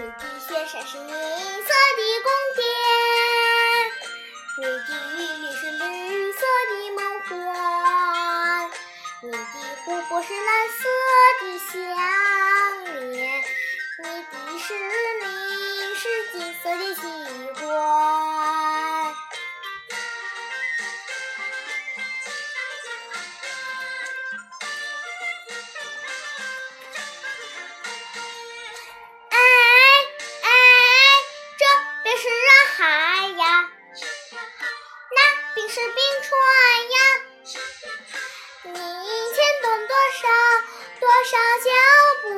你的雪山是银色的宫殿，你的玉林是绿色的梦幻，你的湖泊是蓝色的项链，你的森林是金色的希望。人海呀，那冰是冰川呀。你牵动多少多少脚步，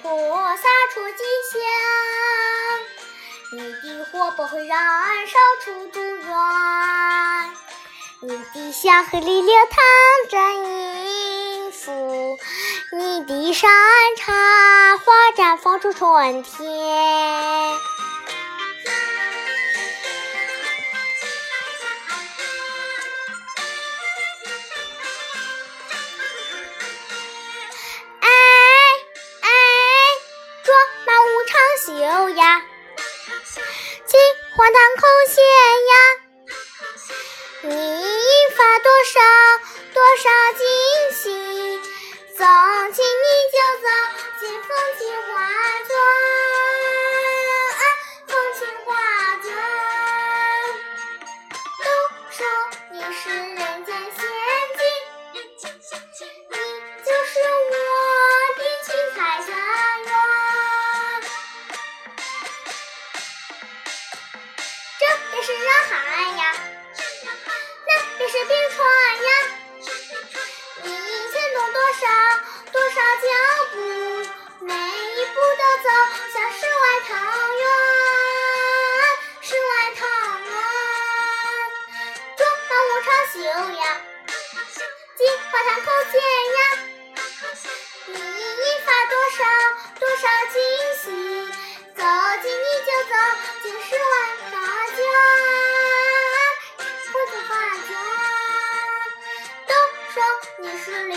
火撒出吉祥，你的火不会燃烧出毒源，你的小河里流淌着音符，你的山茶花绽放出春天。金花堂口线呀，你引发多少多少惊喜，走进你就走进风景画是人海呀，那边是冰川呀。你牵动多少多少脚步，每一步都走向世外桃源，世外桃源。卓玛无长袖呀。金花堂口线呀，你引发多少多少惊喜，是，你